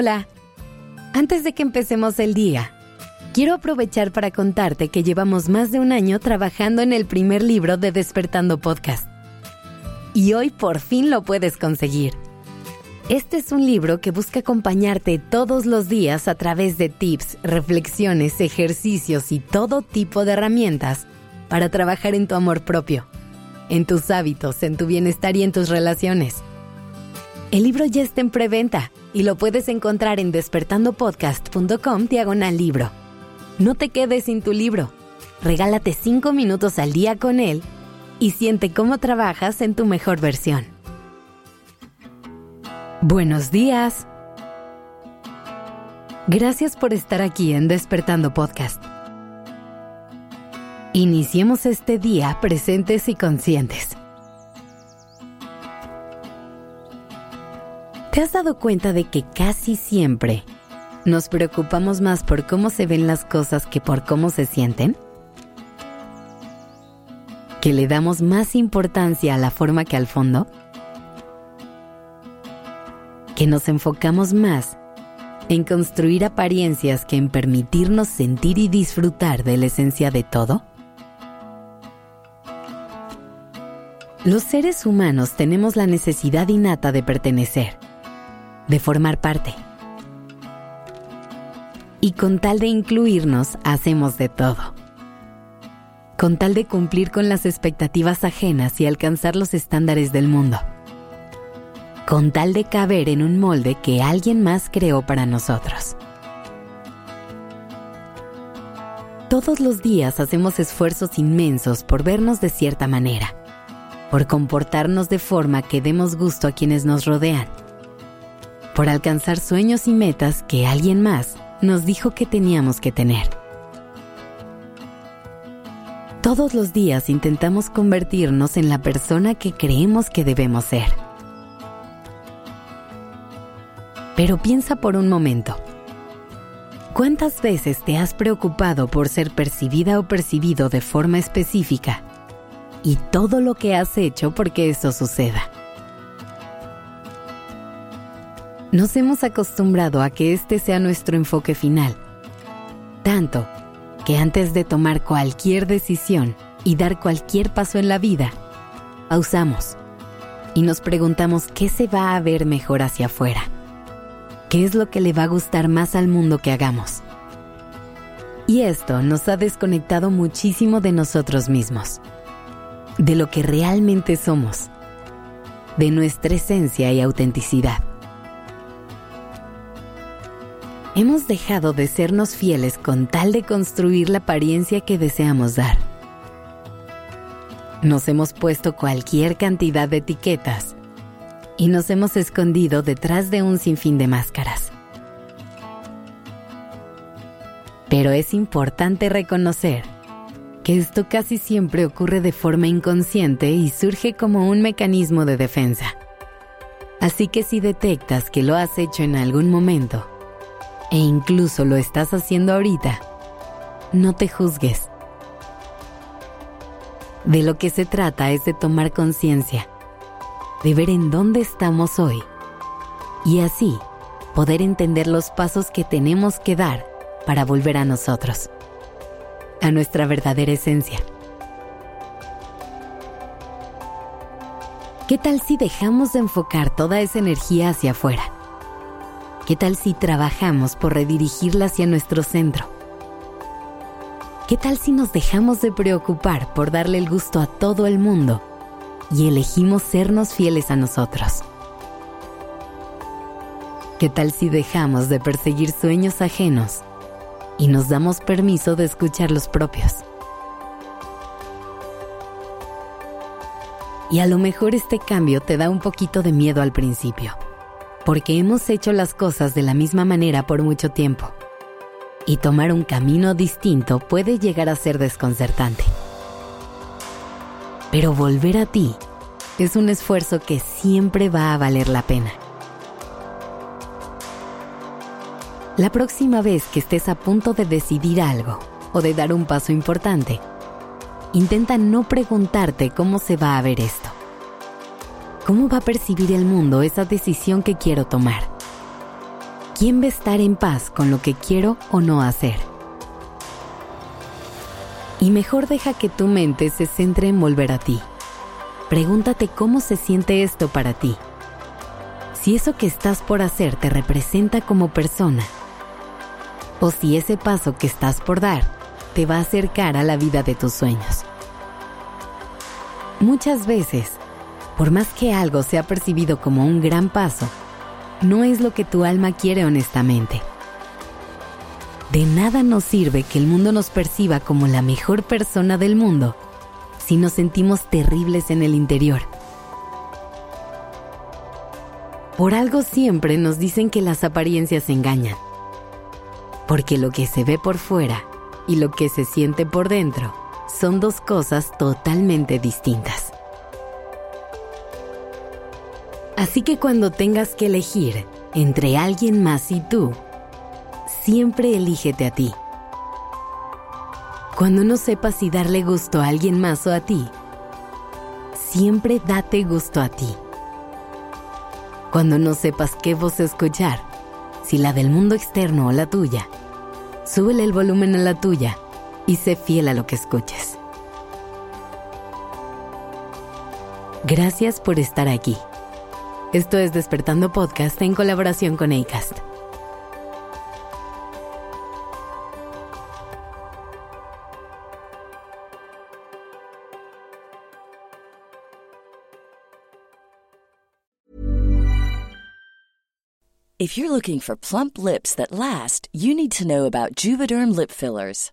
Hola. Antes de que empecemos el día, quiero aprovechar para contarte que llevamos más de un año trabajando en el primer libro de Despertando Podcast. Y hoy por fin lo puedes conseguir. Este es un libro que busca acompañarte todos los días a través de tips, reflexiones, ejercicios y todo tipo de herramientas para trabajar en tu amor propio, en tus hábitos, en tu bienestar y en tus relaciones. El libro ya está en preventa y lo puedes encontrar en despertandopodcast.com diagonal libro. No te quedes sin tu libro. Regálate 5 minutos al día con él y siente cómo trabajas en tu mejor versión. Buenos días. Gracias por estar aquí en Despertando Podcast. Iniciemos este día presentes y conscientes. ¿Te has dado cuenta de que casi siempre nos preocupamos más por cómo se ven las cosas que por cómo se sienten? ¿Que le damos más importancia a la forma que al fondo? ¿Que nos enfocamos más en construir apariencias que en permitirnos sentir y disfrutar de la esencia de todo? Los seres humanos tenemos la necesidad innata de pertenecer de formar parte. Y con tal de incluirnos, hacemos de todo. Con tal de cumplir con las expectativas ajenas y alcanzar los estándares del mundo. Con tal de caber en un molde que alguien más creó para nosotros. Todos los días hacemos esfuerzos inmensos por vernos de cierta manera, por comportarnos de forma que demos gusto a quienes nos rodean por alcanzar sueños y metas que alguien más nos dijo que teníamos que tener. Todos los días intentamos convertirnos en la persona que creemos que debemos ser. Pero piensa por un momento. ¿Cuántas veces te has preocupado por ser percibida o percibido de forma específica y todo lo que has hecho porque eso suceda? Nos hemos acostumbrado a que este sea nuestro enfoque final. Tanto que antes de tomar cualquier decisión y dar cualquier paso en la vida, pausamos y nos preguntamos qué se va a ver mejor hacia afuera. ¿Qué es lo que le va a gustar más al mundo que hagamos? Y esto nos ha desconectado muchísimo de nosotros mismos, de lo que realmente somos, de nuestra esencia y autenticidad. Hemos dejado de sernos fieles con tal de construir la apariencia que deseamos dar. Nos hemos puesto cualquier cantidad de etiquetas y nos hemos escondido detrás de un sinfín de máscaras. Pero es importante reconocer que esto casi siempre ocurre de forma inconsciente y surge como un mecanismo de defensa. Así que si detectas que lo has hecho en algún momento, e incluso lo estás haciendo ahorita, no te juzgues. De lo que se trata es de tomar conciencia, de ver en dónde estamos hoy y así poder entender los pasos que tenemos que dar para volver a nosotros, a nuestra verdadera esencia. ¿Qué tal si dejamos de enfocar toda esa energía hacia afuera? ¿Qué tal si trabajamos por redirigirla hacia nuestro centro? ¿Qué tal si nos dejamos de preocupar por darle el gusto a todo el mundo y elegimos sernos fieles a nosotros? ¿Qué tal si dejamos de perseguir sueños ajenos y nos damos permiso de escuchar los propios? Y a lo mejor este cambio te da un poquito de miedo al principio porque hemos hecho las cosas de la misma manera por mucho tiempo. Y tomar un camino distinto puede llegar a ser desconcertante. Pero volver a ti es un esfuerzo que siempre va a valer la pena. La próxima vez que estés a punto de decidir algo o de dar un paso importante, intenta no preguntarte cómo se va a ver esto ¿Cómo va a percibir el mundo esa decisión que quiero tomar? ¿Quién va a estar en paz con lo que quiero o no hacer? Y mejor deja que tu mente se centre en volver a ti. Pregúntate cómo se siente esto para ti. Si eso que estás por hacer te representa como persona. O si ese paso que estás por dar te va a acercar a la vida de tus sueños. Muchas veces, por más que algo sea percibido como un gran paso, no es lo que tu alma quiere honestamente. De nada nos sirve que el mundo nos perciba como la mejor persona del mundo si nos sentimos terribles en el interior. Por algo siempre nos dicen que las apariencias engañan. Porque lo que se ve por fuera y lo que se siente por dentro son dos cosas totalmente distintas. Así que cuando tengas que elegir entre alguien más y tú, siempre elígete a ti. Cuando no sepas si darle gusto a alguien más o a ti, siempre date gusto a ti. Cuando no sepas qué voz escuchar, si la del mundo externo o la tuya, súbele el volumen a la tuya y sé fiel a lo que escuches. Gracias por estar aquí. Esto es Despertando Podcast en colaboración con ACAST. If you're looking for plump lips that last, you need to know about Juvederm lip fillers.